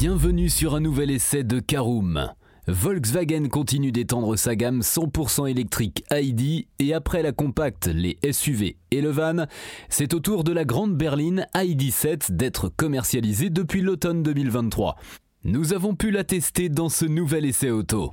Bienvenue sur un nouvel essai de Caroom. Volkswagen continue d'étendre sa gamme 100% électrique ID et après la compacte, les SUV et le van, c'est au tour de la grande berline ID7 d'être commercialisée depuis l'automne 2023. Nous avons pu la tester dans ce nouvel essai auto.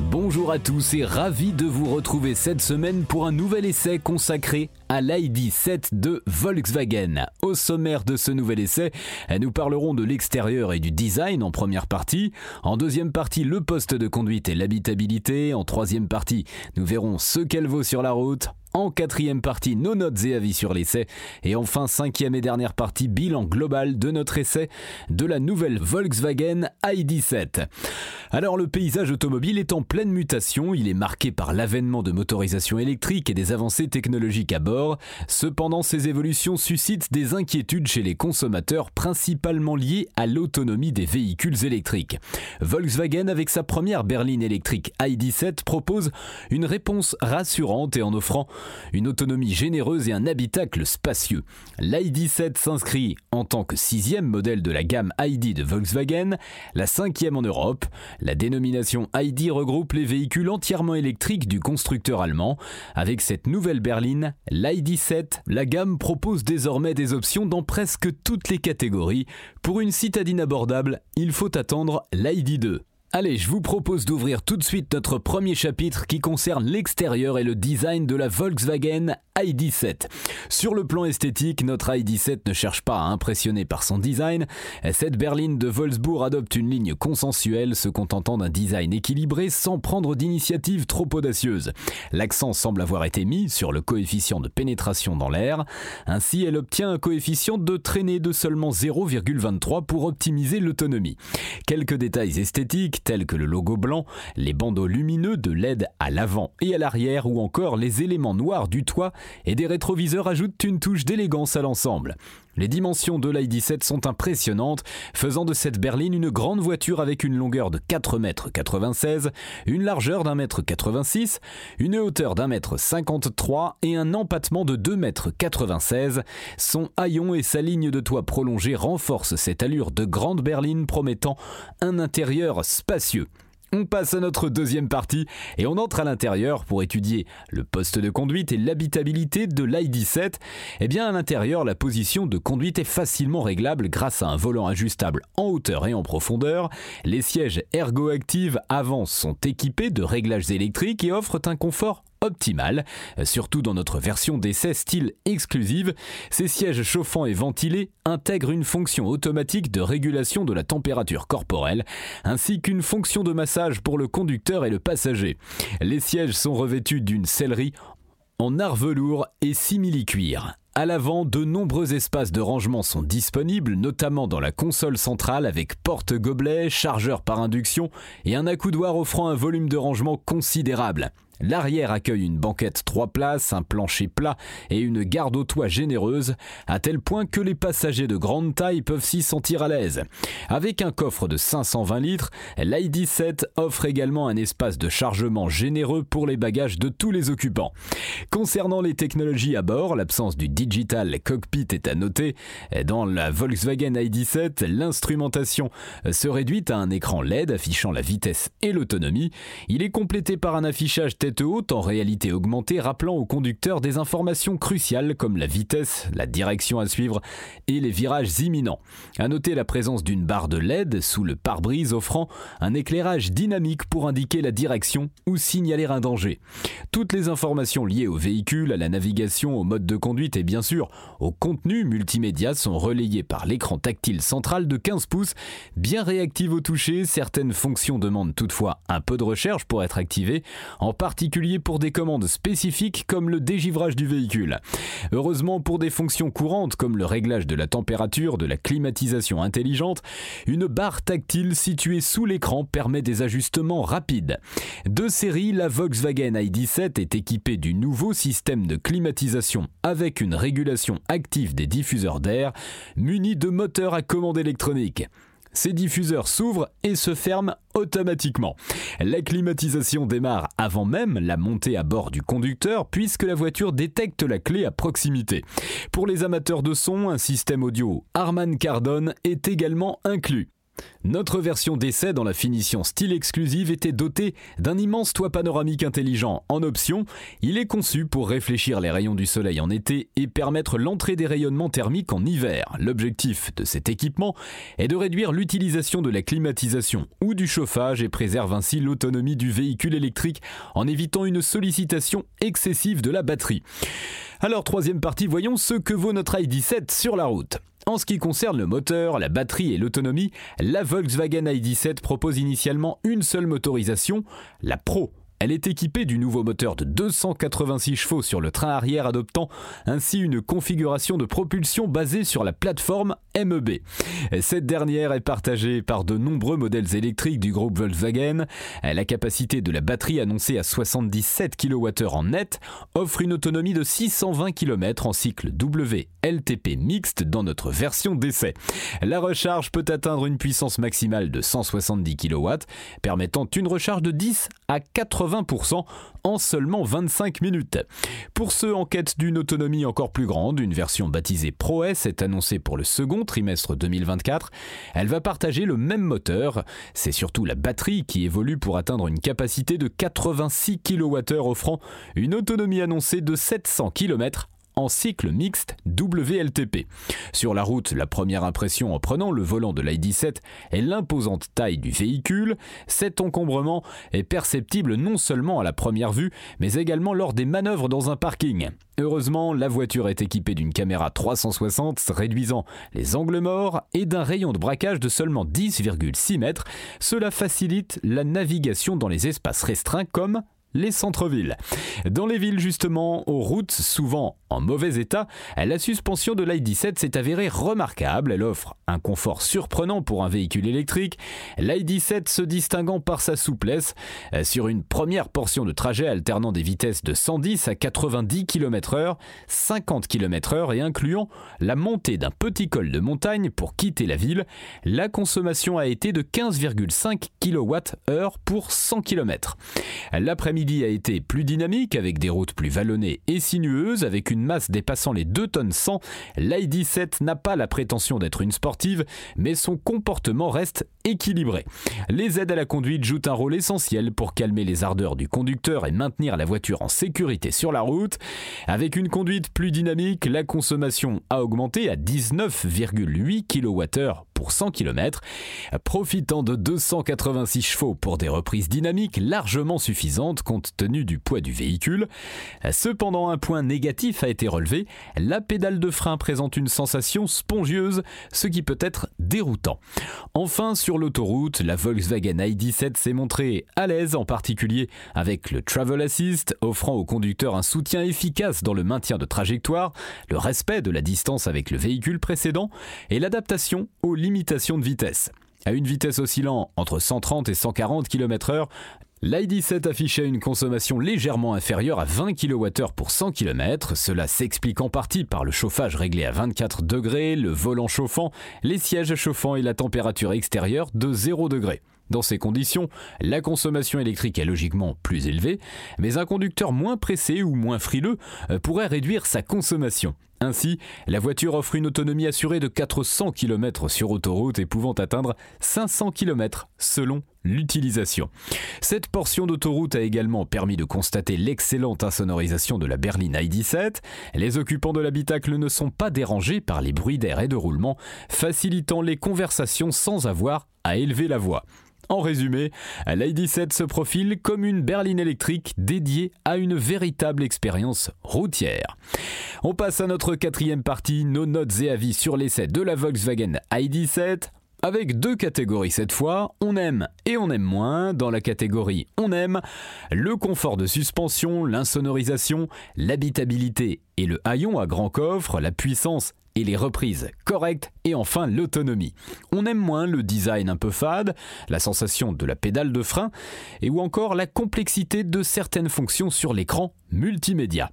Bonjour à tous et ravi de vous retrouver cette semaine pour un nouvel essai consacré à l'ID7 de Volkswagen. Au sommaire de ce nouvel essai, nous parlerons de l'extérieur et du design en première partie. En deuxième partie, le poste de conduite et l'habitabilité. En troisième partie, nous verrons ce qu'elle vaut sur la route. En quatrième partie, nos notes et avis sur l'essai. Et enfin, cinquième et dernière partie, bilan global de notre essai de la nouvelle Volkswagen ID7. Alors le paysage automobile est en pleine mutation, il est marqué par l'avènement de motorisation électrique et des avancées technologiques à bord. Cependant, ces évolutions suscitent des inquiétudes chez les consommateurs, principalement liées à l'autonomie des véhicules électriques. Volkswagen, avec sa première berline électrique ID7, propose une réponse rassurante et en offrant une autonomie généreuse et un habitacle spacieux. L'ID7 s'inscrit en tant que sixième modèle de la gamme ID de Volkswagen, la cinquième en Europe. La dénomination ID regroupe les véhicules entièrement électriques du constructeur allemand. Avec cette nouvelle berline, l'ID7, la gamme propose désormais des options dans presque toutes les catégories. Pour une citadine abordable, il faut attendre l'ID2. Allez, je vous propose d'ouvrir tout de suite notre premier chapitre qui concerne l'extérieur et le design de la Volkswagen ID7. Sur le plan esthétique, notre ID7 ne cherche pas à impressionner par son design. Cette berline de Wolfsburg adopte une ligne consensuelle, se contentant d'un design équilibré sans prendre d'initiative trop audacieuse. L'accent semble avoir été mis sur le coefficient de pénétration dans l'air. Ainsi, elle obtient un coefficient de traînée de seulement 0,23 pour optimiser l'autonomie. Quelques détails esthétiques tels que le logo blanc, les bandeaux lumineux de LED à l'avant et à l'arrière ou encore les éléments noirs du toit et des rétroviseurs ajoutent une touche d'élégance à l'ensemble. Les dimensions de l'ID7 sont impressionnantes, faisant de cette berline une grande voiture avec une longueur de 4,96 m, une largeur d'un mètre 86, une hauteur d'un mètre 53 et un empattement de 2,96 m. Son haillon et sa ligne de toit prolongée renforcent cette allure de grande berline promettant un intérieur spacieux. On passe à notre deuxième partie et on entre à l'intérieur pour étudier le poste de conduite et l'habitabilité de l'ID7. Eh bien, à l'intérieur, la position de conduite est facilement réglable grâce à un volant ajustable en hauteur et en profondeur. Les sièges ergoactifs avant sont équipés de réglages électriques et offrent un confort optimale, surtout dans notre version d'essai style exclusive. Ces sièges chauffants et ventilés intègrent une fonction automatique de régulation de la température corporelle, ainsi qu'une fonction de massage pour le conducteur et le passager. Les sièges sont revêtus d'une sellerie en art velours et simili-cuir. À l'avant, de nombreux espaces de rangement sont disponibles, notamment dans la console centrale avec porte-gobelet, chargeur par induction et un accoudoir offrant un volume de rangement considérable. L'arrière accueille une banquette 3 places, un plancher plat et une garde au toit généreuse, à tel point que les passagers de grande taille peuvent s'y sentir à l'aise. Avec un coffre de 520 litres, l'ID7 offre également un espace de chargement généreux pour les bagages de tous les occupants. Concernant les technologies à bord, l'absence du digital cockpit est à noter. Dans la Volkswagen ID7, l'instrumentation se réduit à un écran LED affichant la vitesse et l'autonomie. Il est complété par un affichage tête haute en réalité augmentée rappelant au conducteur des informations cruciales comme la vitesse, la direction à suivre et les virages imminents. À noter la présence d'une barre de LED sous le pare-brise offrant un éclairage dynamique pour indiquer la direction ou signaler un danger. Toutes les informations liées au véhicule, à la navigation, au mode de conduite et bien sûr au contenu multimédia sont relayées par l'écran tactile central de 15 pouces, bien réactive au toucher. Certaines fonctions demandent toutefois un peu de recherche pour être activées, particulier pour des commandes spécifiques comme le dégivrage du véhicule. Heureusement pour des fonctions courantes comme le réglage de la température, de la climatisation intelligente, une barre tactile située sous l'écran permet des ajustements rapides. De série, la Volkswagen ID7 est équipée du nouveau système de climatisation avec une régulation active des diffuseurs d'air muni de moteurs à commande électronique. Ces diffuseurs s'ouvrent et se ferment automatiquement. La climatisation démarre avant même la montée à bord du conducteur puisque la voiture détecte la clé à proximité. Pour les amateurs de son, un système audio Harman Kardon est également inclus. Notre version d'essai dans la finition style exclusive était dotée d'un immense toit panoramique intelligent. En option, il est conçu pour réfléchir les rayons du soleil en été et permettre l'entrée des rayonnements thermiques en hiver. L'objectif de cet équipement est de réduire l'utilisation de la climatisation ou du chauffage et préserve ainsi l'autonomie du véhicule électrique en évitant une sollicitation excessive de la batterie. Alors troisième partie, voyons ce que vaut notre i17 sur la route. En ce qui concerne le moteur, la batterie et l'autonomie, la Volkswagen ID7 propose initialement une seule motorisation, la Pro elle est équipée du nouveau moteur de 286 chevaux sur le train arrière adoptant ainsi une configuration de propulsion basée sur la plateforme MEB. Cette dernière est partagée par de nombreux modèles électriques du groupe Volkswagen. La capacité de la batterie annoncée à 77 kWh en net offre une autonomie de 620 km en cycle WLTP mixte dans notre version d'essai. La recharge peut atteindre une puissance maximale de 170 kW, permettant une recharge de 10 à 80 en seulement 25 minutes. Pour ceux en quête d'une autonomie encore plus grande, une version baptisée Pro S est annoncée pour le second trimestre 2024. Elle va partager le même moteur. C'est surtout la batterie qui évolue pour atteindre une capacité de 86 kWh offrant une autonomie annoncée de 700 km en cycle mixte WLTP. Sur la route, la première impression en prenant le volant de l'ID7 est l'imposante taille du véhicule. Cet encombrement est perceptible non seulement à la première vue, mais également lors des manœuvres dans un parking. Heureusement, la voiture est équipée d'une caméra 360 réduisant les angles morts et d'un rayon de braquage de seulement 10,6 mètres. Cela facilite la navigation dans les espaces restreints comme les centres-villes. Dans les villes justement, aux routes souvent en mauvais état, la suspension de l'ID7 s'est avérée remarquable. Elle offre un confort surprenant pour un véhicule électrique. L'ID7 se distinguant par sa souplesse sur une première portion de trajet alternant des vitesses de 110 à 90 km/h, 50 km/h et incluant la montée d'un petit col de montagne pour quitter la ville, la consommation a été de 15,5 kWh pour 100 km. L'après-midi a été plus dynamique avec des routes plus vallonnées et sinueuses avec une masse dépassant les 2 tonnes 100. L'ID7 n'a pas la prétention d'être une sportive, mais son comportement reste équilibré. Les aides à la conduite jouent un rôle essentiel pour calmer les ardeurs du conducteur et maintenir la voiture en sécurité sur la route. Avec une conduite plus dynamique, la consommation a augmenté à 19,8 kWh pour 100 km, profitant de 286 chevaux pour des reprises dynamiques largement suffisantes compte tenu du poids du véhicule. Cependant, un point négatif a été relevé, la pédale de frein présente une sensation spongieuse, ce qui peut être déroutant. Enfin, sur l'autoroute, la Volkswagen ID7 s'est montrée à l'aise, en particulier avec le Travel Assist, offrant au conducteur un soutien efficace dans le maintien de trajectoire, le respect de la distance avec le véhicule précédent et l'adaptation aux limitation de vitesse. À une vitesse oscillant entre 130 et 140 km/h, l'ID7 affichait une consommation légèrement inférieure à 20 kWh pour 100 km. Cela s'explique en partie par le chauffage réglé à 24 degrés, le volant chauffant, les sièges chauffants et la température extérieure de 0 degré. Dans ces conditions, la consommation électrique est logiquement plus élevée, mais un conducteur moins pressé ou moins frileux euh, pourrait réduire sa consommation. Ainsi, la voiture offre une autonomie assurée de 400 km sur autoroute et pouvant atteindre 500 km selon l'utilisation. Cette portion d'autoroute a également permis de constater l'excellente insonorisation de la berline ID7. Les occupants de l'habitacle ne sont pas dérangés par les bruits d'air et de roulement, facilitant les conversations sans avoir à élever la voix. En résumé, l'ID7 se profile comme une berline électrique dédiée à une véritable expérience routière. On passe à notre quatrième partie, nos notes et avis sur l'essai de la Volkswagen ID7. avec deux catégories cette fois, on aime et on aime moins. Dans la catégorie on aime, le confort de suspension, l'insonorisation, l'habitabilité et le haillon à grand coffre, la puissance et les reprises correctes et enfin l'autonomie. On aime moins le design un peu fade, la sensation de la pédale de frein et ou encore la complexité de certaines fonctions sur l'écran multimédia.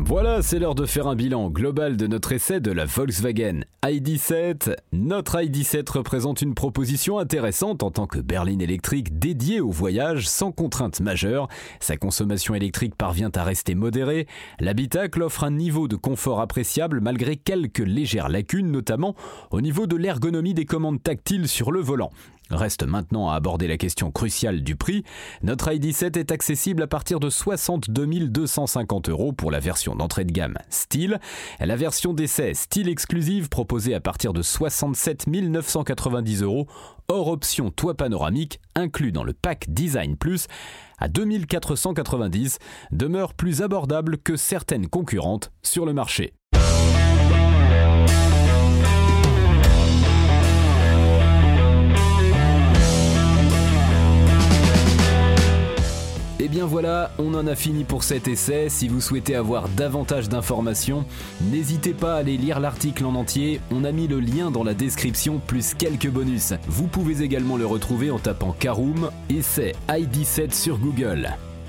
Voilà, c'est l'heure de faire un bilan global de notre essai de la Volkswagen ID7. Notre ID7 représente une proposition intéressante en tant que berline électrique dédiée au voyage sans contrainte majeure. Sa consommation électrique parvient à rester modérée. L'habitacle offre un niveau de confort appréciable malgré quelques légères lacunes, notamment au niveau de l'ergonomie des commandes tactiles sur le volant. Reste maintenant à aborder la question cruciale du prix. Notre ID7 est accessible à partir de 62 250 euros pour la version d'entrée de gamme Style. La version d'essai Style exclusive proposée à partir de 67 990 euros hors option toit panoramique inclus dans le pack Design Plus à 2490 demeure plus abordable que certaines concurrentes sur le marché. Et eh bien voilà, on en a fini pour cet essai. Si vous souhaitez avoir davantage d'informations, n'hésitez pas à aller lire l'article en entier. On a mis le lien dans la description plus quelques bonus. Vous pouvez également le retrouver en tapant Caroom, essai ID7 sur Google.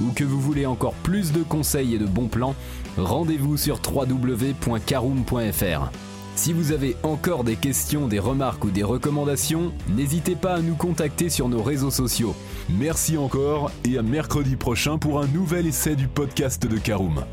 ou que vous voulez encore plus de conseils et de bons plans, rendez-vous sur www.caroom.fr. Si vous avez encore des questions, des remarques ou des recommandations, n'hésitez pas à nous contacter sur nos réseaux sociaux. Merci encore et à mercredi prochain pour un nouvel essai du podcast de Caroom.